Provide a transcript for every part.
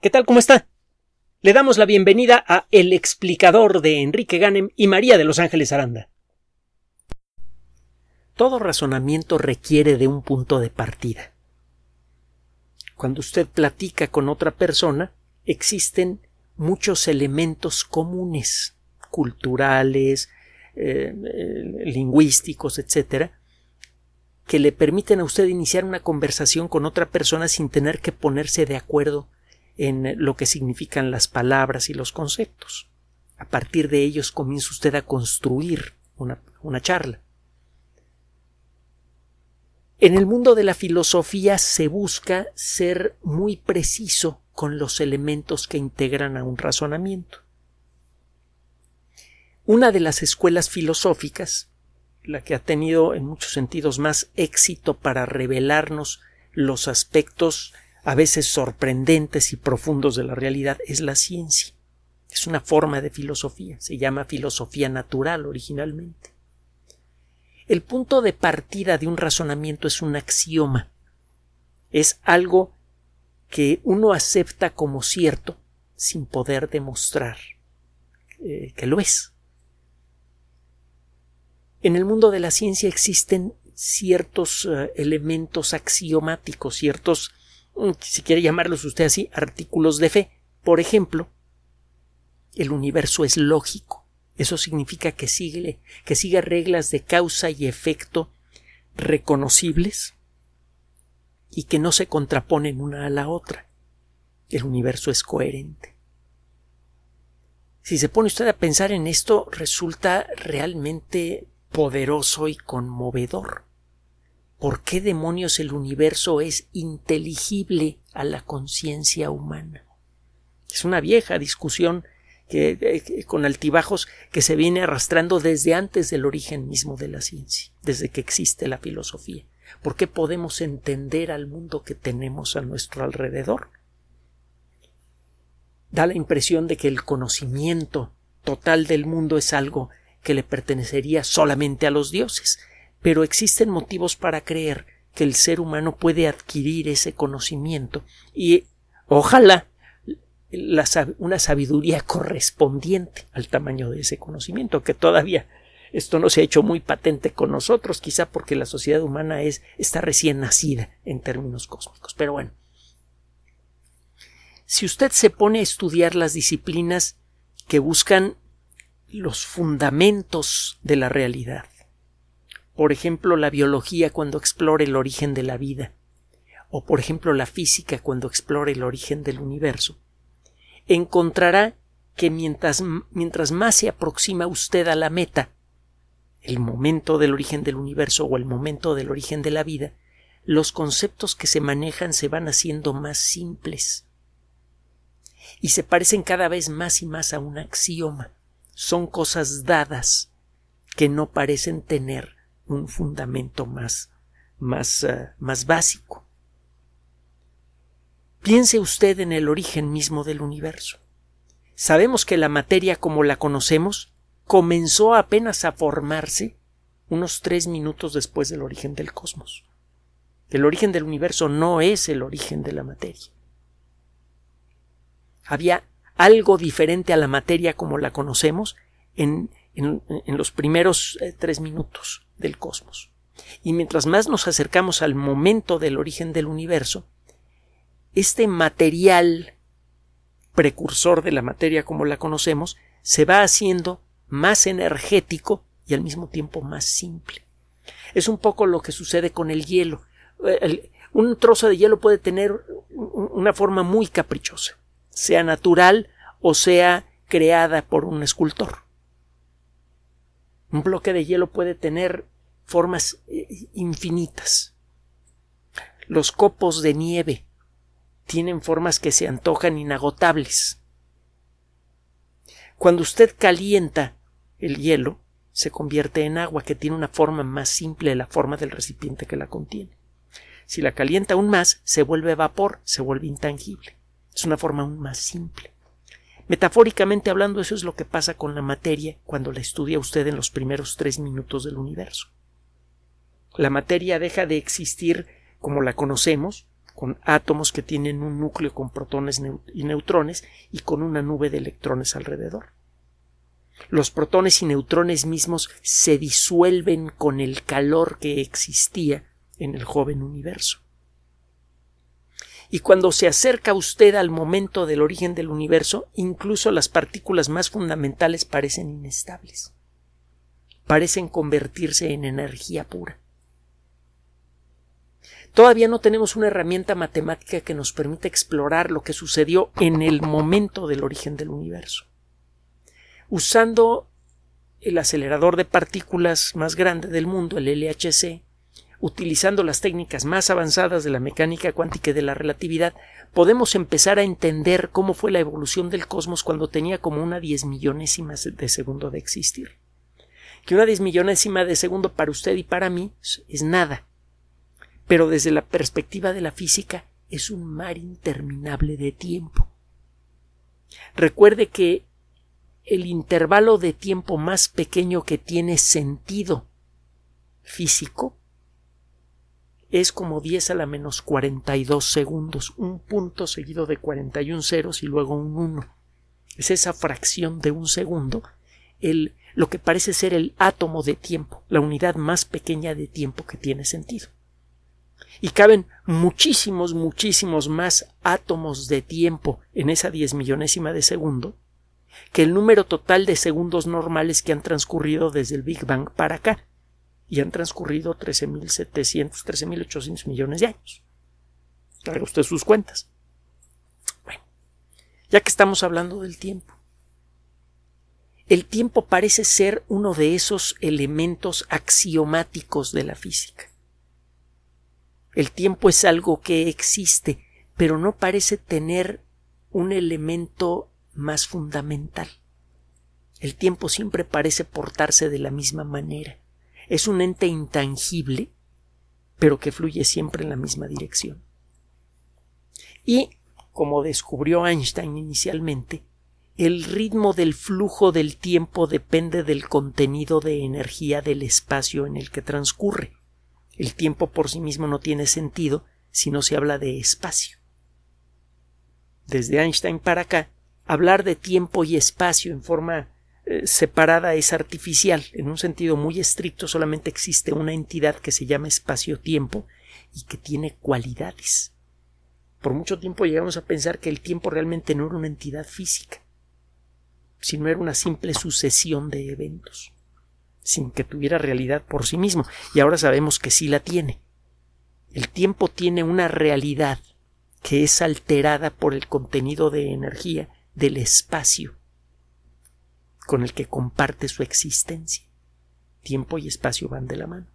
¿Qué tal? ¿Cómo está? Le damos la bienvenida a El explicador de Enrique Ganem y María de Los Ángeles Aranda. Todo razonamiento requiere de un punto de partida. Cuando usted platica con otra persona, existen muchos elementos comunes, culturales, eh, eh, lingüísticos, etc., que le permiten a usted iniciar una conversación con otra persona sin tener que ponerse de acuerdo en lo que significan las palabras y los conceptos. A partir de ellos comienza usted a construir una, una charla. En el mundo de la filosofía se busca ser muy preciso con los elementos que integran a un razonamiento. Una de las escuelas filosóficas, la que ha tenido en muchos sentidos más éxito para revelarnos los aspectos a veces sorprendentes y profundos de la realidad, es la ciencia. Es una forma de filosofía, se llama filosofía natural originalmente. El punto de partida de un razonamiento es un axioma, es algo que uno acepta como cierto sin poder demostrar eh, que lo es. En el mundo de la ciencia existen ciertos eh, elementos axiomáticos, ciertos, si quiere llamarlos usted así, artículos de fe. Por ejemplo, el universo es lógico. Eso significa que sigue, que sigue reglas de causa y efecto reconocibles y que no se contraponen una a la otra. El universo es coherente. Si se pone usted a pensar en esto, resulta realmente poderoso y conmovedor. ¿Por qué demonios el universo es inteligible a la conciencia humana? Es una vieja discusión que, con altibajos que se viene arrastrando desde antes del origen mismo de la ciencia, desde que existe la filosofía. ¿Por qué podemos entender al mundo que tenemos a nuestro alrededor? Da la impresión de que el conocimiento total del mundo es algo que le pertenecería solamente a los dioses, pero existen motivos para creer que el ser humano puede adquirir ese conocimiento y ojalá una sabiduría correspondiente al tamaño de ese conocimiento, que todavía esto no se ha hecho muy patente con nosotros, quizá porque la sociedad humana es, está recién nacida en términos cósmicos. Pero bueno, si usted se pone a estudiar las disciplinas que buscan los fundamentos de la realidad. Por ejemplo, la biología cuando explora el origen de la vida, o por ejemplo la física cuando explora el origen del universo, encontrará que mientras, mientras más se aproxima usted a la meta, el momento del origen del universo o el momento del origen de la vida, los conceptos que se manejan se van haciendo más simples y se parecen cada vez más y más a un axioma. Son cosas dadas que no parecen tener un fundamento más, más, eh, más básico. Piense usted en el origen mismo del universo. Sabemos que la materia como la conocemos comenzó apenas a formarse unos tres minutos después del origen del cosmos. El origen del universo no es el origen de la materia. Había algo diferente a la materia como la conocemos en, los primeros eh, tres minutos del cosmos. Y mientras más nos acercamos al momento del origen del universo, este material precursor de la materia como la conocemos se va haciendo más energético y al mismo tiempo más simple. Es un poco lo que sucede con el hielo. Eh, un trozo de hielo puede tener una forma muy caprichosa sea natural o sea creada por un escultor. Un bloque de hielo puede tener formas eh, infinitas. Los copos de nieve tienen formas que se antojan inagotables. Cuando usted calienta el hielo, se convierte en agua que tiene una forma más simple de la forma del recipiente que la contiene. Si la calienta aún más, se vuelve vapor, se vuelve intangible. Es una forma aún más simple. Metafóricamente hablando, eso es lo que pasa con la materia cuando la estudia usted en los primeros tres minutos del universo. La materia deja de existir como la conocemos, con átomos que tienen un núcleo con protones y neutrones y con una nube de electrones alrededor. Los protones y neutrones mismos se disuelven con el calor que existía en el joven universo. Y cuando se acerca usted al momento del origen del universo, incluso las partículas más fundamentales parecen inestables. Parecen convertirse en energía pura. Todavía no tenemos una herramienta matemática que nos permita explorar lo que sucedió en el momento del origen del universo. Usando el acelerador de partículas más grande del mundo, el LHC, utilizando las técnicas más avanzadas de la mecánica cuántica y de la relatividad, podemos empezar a entender cómo fue la evolución del cosmos cuando tenía como una diez millonésima de segundo de existir. Que una diez millonésima de segundo para usted y para mí es nada pero desde la perspectiva de la física es un mar interminable de tiempo. Recuerde que el intervalo de tiempo más pequeño que tiene sentido físico es como 10 a la menos 42 segundos, un punto seguido de 41 ceros y luego un 1. Es esa fracción de un segundo, el, lo que parece ser el átomo de tiempo, la unidad más pequeña de tiempo que tiene sentido y caben muchísimos, muchísimos más átomos de tiempo en esa diez millonésima de segundo que el número total de segundos normales que han transcurrido desde el Big Bang para acá. Y han transcurrido 13.700, 13.800 millones de años. Haga usted sus cuentas. Bueno, ya que estamos hablando del tiempo. El tiempo parece ser uno de esos elementos axiomáticos de la física. El tiempo es algo que existe, pero no parece tener un elemento más fundamental. El tiempo siempre parece portarse de la misma manera. Es un ente intangible, pero que fluye siempre en la misma dirección. Y, como descubrió Einstein inicialmente, el ritmo del flujo del tiempo depende del contenido de energía del espacio en el que transcurre. El tiempo por sí mismo no tiene sentido si no se habla de espacio. Desde Einstein para acá, hablar de tiempo y espacio en forma separada es artificial. En un sentido muy estricto solamente existe una entidad que se llama espacio-tiempo y que tiene cualidades. Por mucho tiempo llegamos a pensar que el tiempo realmente no era una entidad física, sino era una simple sucesión de eventos sin que tuviera realidad por sí mismo, y ahora sabemos que sí la tiene. El tiempo tiene una realidad que es alterada por el contenido de energía del espacio con el que comparte su existencia. Tiempo y espacio van de la mano.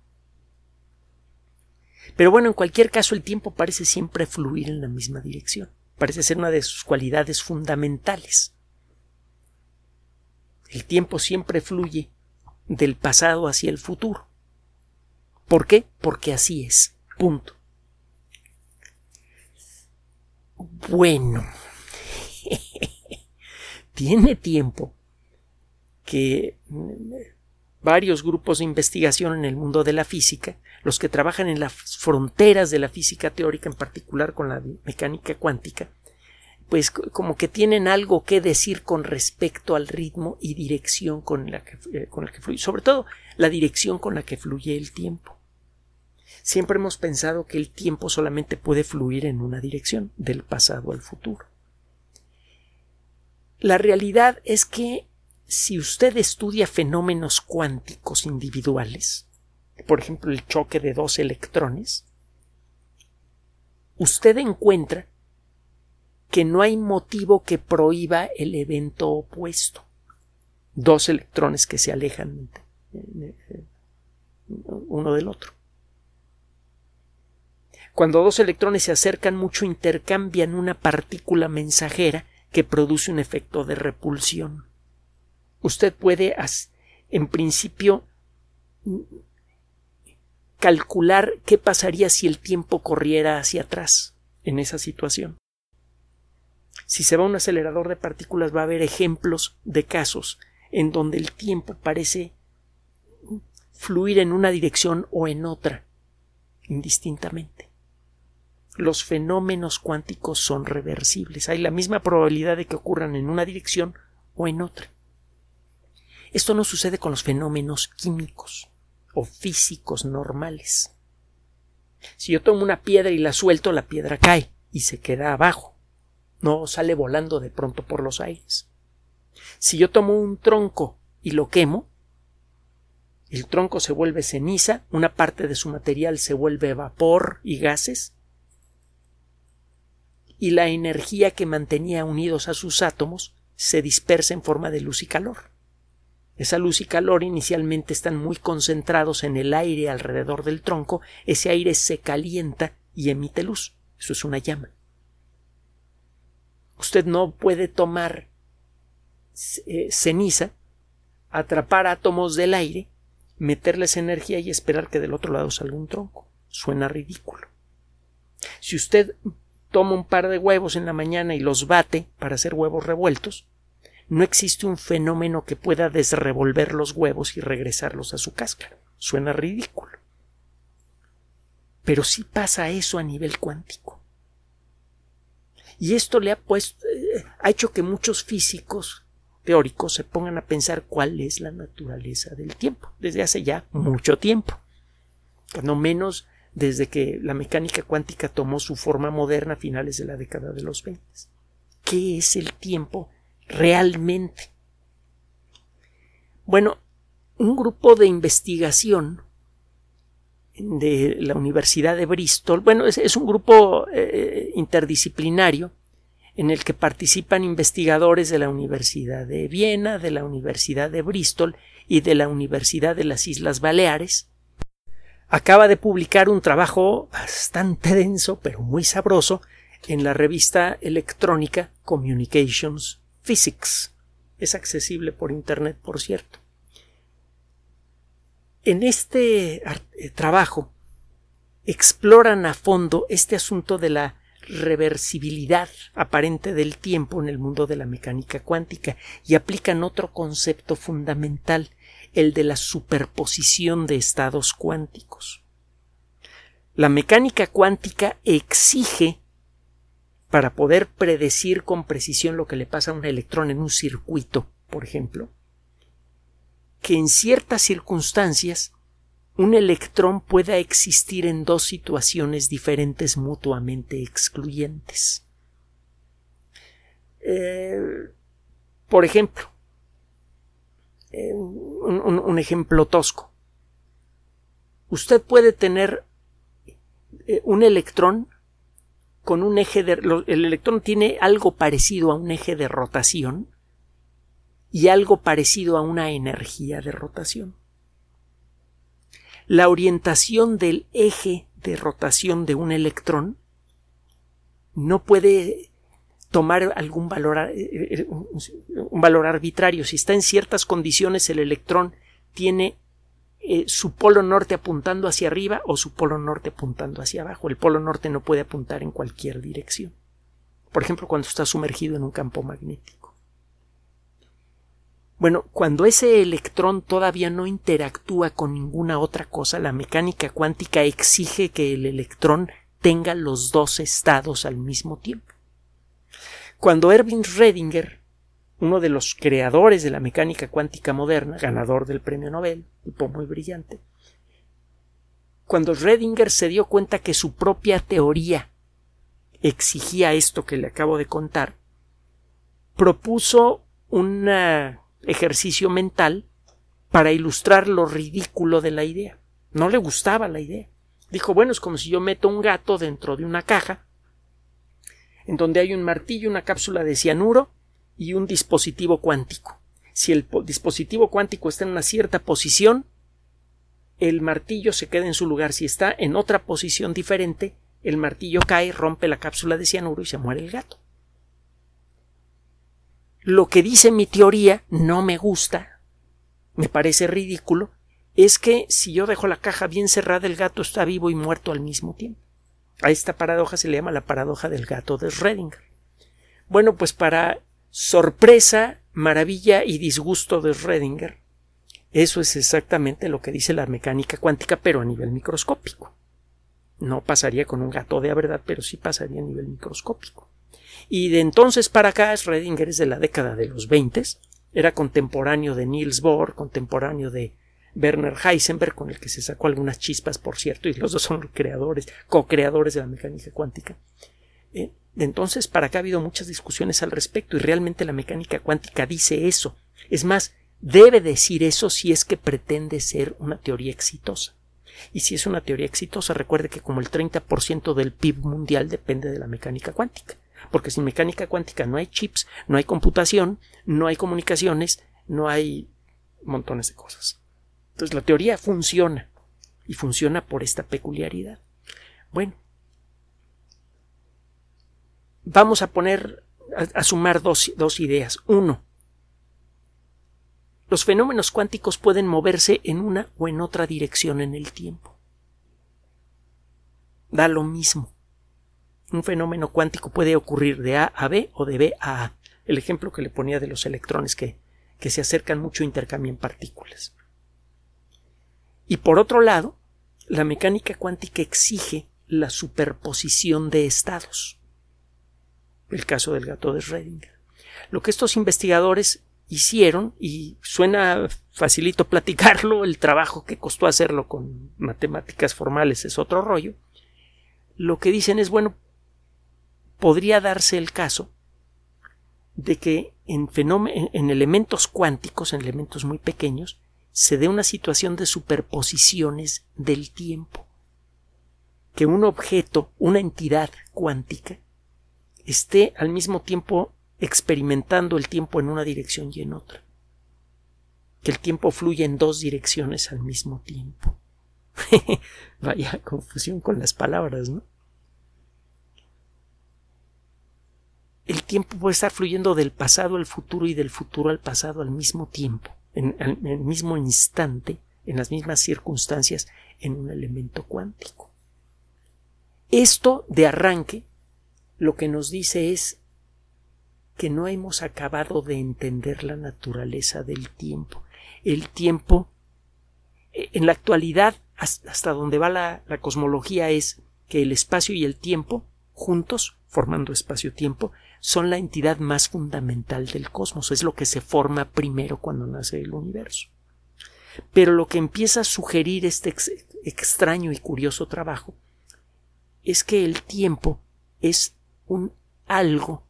Pero bueno, en cualquier caso el tiempo parece siempre fluir en la misma dirección. Parece ser una de sus cualidades fundamentales. El tiempo siempre fluye del pasado hacia el futuro. ¿Por qué? Porque así es. Punto. Bueno, tiene tiempo que varios grupos de investigación en el mundo de la física, los que trabajan en las fronteras de la física teórica, en particular con la mecánica cuántica, pues como que tienen algo que decir con respecto al ritmo y dirección con la que, eh, con que fluye, sobre todo la dirección con la que fluye el tiempo. Siempre hemos pensado que el tiempo solamente puede fluir en una dirección, del pasado al futuro. La realidad es que si usted estudia fenómenos cuánticos individuales, por ejemplo el choque de dos electrones, usted encuentra que no hay motivo que prohíba el evento opuesto. Dos electrones que se alejan uno del otro. Cuando dos electrones se acercan mucho intercambian una partícula mensajera que produce un efecto de repulsión. Usted puede, en principio, calcular qué pasaría si el tiempo corriera hacia atrás en esa situación. Si se va a un acelerador de partículas va a haber ejemplos de casos en donde el tiempo parece fluir en una dirección o en otra, indistintamente. los fenómenos cuánticos son reversibles. Hay la misma probabilidad de que ocurran en una dirección o en otra. Esto no sucede con los fenómenos químicos o físicos normales. Si yo tomo una piedra y la suelto, la piedra cae y se queda abajo. No sale volando de pronto por los aires. Si yo tomo un tronco y lo quemo, el tronco se vuelve ceniza, una parte de su material se vuelve vapor y gases, y la energía que mantenía unidos a sus átomos se dispersa en forma de luz y calor. Esa luz y calor inicialmente están muy concentrados en el aire alrededor del tronco, ese aire se calienta y emite luz. Eso es una llama. Usted no puede tomar eh, ceniza, atrapar átomos del aire meterles energía y esperar que del otro lado salga un tronco. Suena ridículo. Si usted toma un par de huevos en la mañana y los bate para hacer huevos revueltos, no existe un fenómeno que pueda desrevolver los huevos y regresarlos a su cáscara. Suena ridículo. Pero sí pasa eso a nivel cuántico. Y esto le ha puesto, eh, ha hecho que muchos físicos teóricos se pongan a pensar cuál es la naturaleza del tiempo, desde hace ya mucho tiempo, no menos desde que la mecánica cuántica tomó su forma moderna a finales de la década de los 20. ¿Qué es el tiempo realmente? Bueno, un grupo de investigación de la Universidad de Bristol, bueno, es, un grupo eh, interdisciplinario en el que participan investigadores de la Universidad de Viena, de la Universidad de Bristol y de la Universidad de las Islas Baleares, acaba de publicar un trabajo bastante denso pero muy sabroso en la revista electrónica Communications Physics. Es accesible por Internet, por cierto. En este eh, trabajo exploran a fondo este asunto de la reversibilidad aparente del tiempo en el mundo de la mecánica cuántica y aplican otro concepto fundamental, el de la superposición de estados cuánticos. La mecánica cuántica exige para poder predecir con precisión lo que le pasa a un electrón en un circuito, por ejemplo, que en ciertas circunstancias un electrón pueda existir en dos situaciones diferentes mutuamente excluyentes. Eh, por ejemplo, eh, un, ejemplo tosco. Usted puede tener eh, un electrón con un eje de... el electrón tiene algo parecido a un eje de rotación y algo parecido a una energía de rotación la orientación del eje de rotación de un electrón no puede tomar algún valor, eh, eh, un valor arbitrario. Si está en ciertas condiciones, el electrón tiene eh, su polo norte apuntando hacia arriba o su polo norte apuntando hacia abajo. El polo norte no puede apuntar en cualquier dirección. Por ejemplo, cuando está sumergido en un campo magnético. Bueno, cuando ese electrón todavía no interactúa con ninguna otra cosa, la mecánica cuántica exige que el electrón tenga los dos estados al mismo tiempo. Cuando Erwin Schrödinger, uno de los creadores de la mecánica cuántica moderna, ganador del premio Nobel, tipo muy brillante, cuando Schrödinger se dio cuenta que su propia teoría exigía esto que le acabo de contar, propuso una ejercicio mental para ilustrar lo ridículo de la idea. No le gustaba la idea. Dijo, bueno, es como si yo meto un gato dentro de una caja en donde hay un martillo, una cápsula de cianuro y un dispositivo cuántico. Si el dispositivo cuántico está en una cierta posición, el martillo se queda en su lugar. Si está en otra posición diferente, el martillo cae, rompe la cápsula de cianuro y se muere el gato lo que dice mi teoría no me gusta, me parece ridículo, es que si yo dejo la caja bien cerrada el gato está vivo y muerto al mismo tiempo. A esta paradoja se le llama la paradoja del gato de Schrödinger. Bueno, pues para sorpresa, maravilla y disgusto de Schrödinger, eso es exactamente lo que dice la mecánica cuántica, pero a nivel microscópico. No pasaría con un gato de verdad, pero sí pasaría a nivel microscópico. Y de entonces para acá, Schrödinger es de la década de los 20, era contemporáneo de Niels Bohr, contemporáneo de Werner Heisenberg, con el que se sacó algunas chispas, por cierto, y los dos son creadores, co-creadores de la mecánica cuántica. Eh, entonces para acá ha habido muchas discusiones al respecto y realmente la mecánica cuántica dice eso. Es más, debe decir eso si es que pretende ser una teoría exitosa. Y si es una teoría exitosa, recuerde que como el 30% del PIB mundial depende de la mecánica cuántica. Porque sin mecánica cuántica no hay chips, no hay computación, no hay comunicaciones, no hay montones de cosas. Entonces la teoría funciona y funciona por esta peculiaridad. Bueno, vamos a poner, a, sumar dos, dos ideas. Uno, los fenómenos cuánticos pueden moverse en una o en otra dirección en el tiempo. Da lo mismo. Un fenómeno cuántico puede ocurrir de A a B o de B a A. El ejemplo que le ponía de los electrones que, que se acercan mucho intercambian partículas. Y por otro lado, la mecánica cuántica exige la superposición de estados. El caso del gato de Schrödinger. Lo que estos investigadores hicieron, y suena facilito platicarlo, el trabajo que costó hacerlo con matemáticas formales es otro rollo, lo que dicen es, bueno, podría darse el caso de que en, en elementos cuánticos, en elementos muy pequeños, se dé una situación de superposiciones del tiempo. Que un objeto, una entidad cuántica, esté al mismo tiempo experimentando el tiempo en una dirección y en otra. Que el tiempo fluye en dos direcciones al mismo tiempo. Vaya confusión con las palabras, ¿no? El tiempo puede estar fluyendo del pasado al futuro y del futuro al pasado al mismo tiempo, en, en el mismo instante, en las mismas circunstancias, en un elemento cuántico. Esto de arranque lo que nos dice es que no hemos acabado de entender la naturaleza del tiempo. El tiempo, eh, en la actualidad, hasta donde va la, cosmología, es que el espacio y el tiempo, juntos, formando espacio-tiempo, son la entidad más fundamental del cosmos, es lo que se forma primero cuando nace el universo. Pero lo que empieza a sugerir este extraño y curioso trabajo es que el tiempo es un algo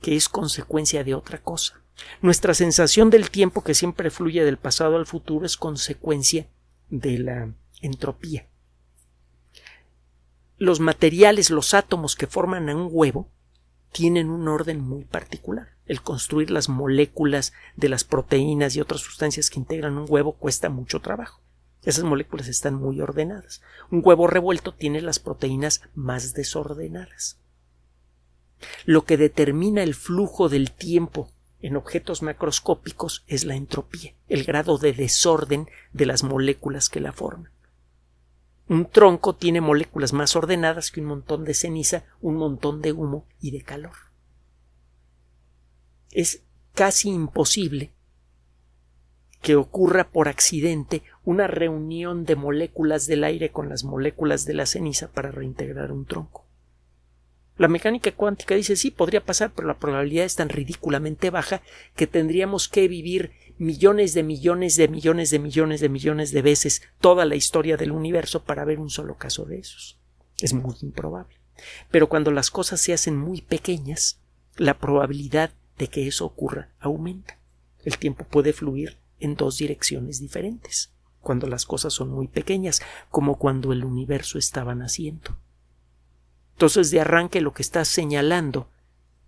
que es consecuencia de otra cosa. Nuestra sensación del tiempo que siempre fluye del pasado al futuro es consecuencia de la entropía. Los materiales, los átomos que forman a un huevo, tienen un orden muy particular. El construir las moléculas de las proteínas y otras sustancias que integran un huevo cuesta mucho trabajo. Esas moléculas están muy ordenadas. Un huevo revuelto tiene las proteínas más desordenadas. Lo que determina el flujo del tiempo en objetos macroscópicos es la entropía, el grado de desorden de las moléculas que la forman. Un tronco tiene moléculas más ordenadas que un montón de ceniza, un montón de humo y de calor. Es casi imposible que ocurra por accidente una reunión de moléculas del aire con las moléculas de la ceniza para reintegrar un tronco. La mecánica cuántica dice sí, podría pasar, pero la probabilidad es tan ridículamente baja que tendríamos que vivir millones de millones de millones de millones de millones de veces toda la historia del universo para ver un solo caso de esos. Es muy improbable. Pero cuando las cosas se hacen muy pequeñas, la probabilidad de que eso ocurra aumenta. El tiempo puede fluir en dos direcciones diferentes, cuando las cosas son muy pequeñas, como cuando el universo estaba naciendo. Entonces, de arranque lo que está señalando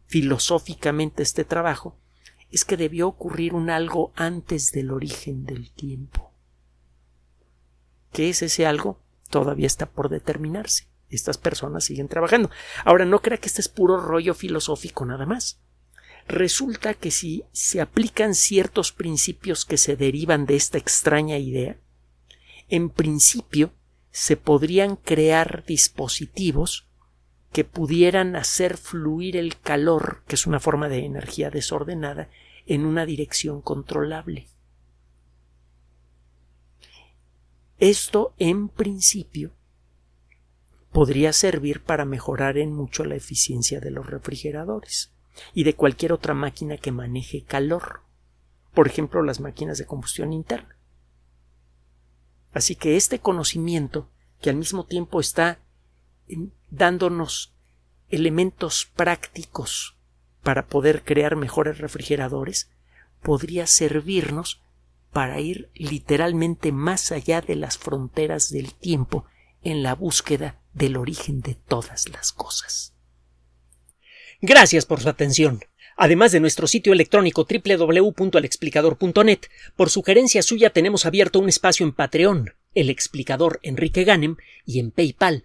filosóficamente este trabajo es que debió ocurrir un algo antes del origen del tiempo. ¿Qué es ese algo? Todavía está por determinarse. Estas personas siguen trabajando. Ahora, no crea que este es puro rollo filosófico nada más. Resulta que si se aplican ciertos principios que se derivan de esta extraña idea, en principio se podrían crear dispositivos que pudieran hacer fluir el calor, que es una forma de energía desordenada, en una dirección controlable. Esto, en principio, podría servir para mejorar en mucho la eficiencia de los refrigeradores y de cualquier otra máquina que maneje calor, por ejemplo las máquinas de combustión interna. Así que este conocimiento, que al mismo tiempo está dándonos elementos prácticos para poder crear mejores refrigeradores, podría servirnos para ir literalmente más allá de las fronteras del tiempo en la búsqueda del origen de todas las cosas. Gracias por su atención. Además de nuestro sitio electrónico www.alexplicador.net, por sugerencia suya tenemos abierto un espacio en Patreon, el explicador Enrique Ganem, y en PayPal,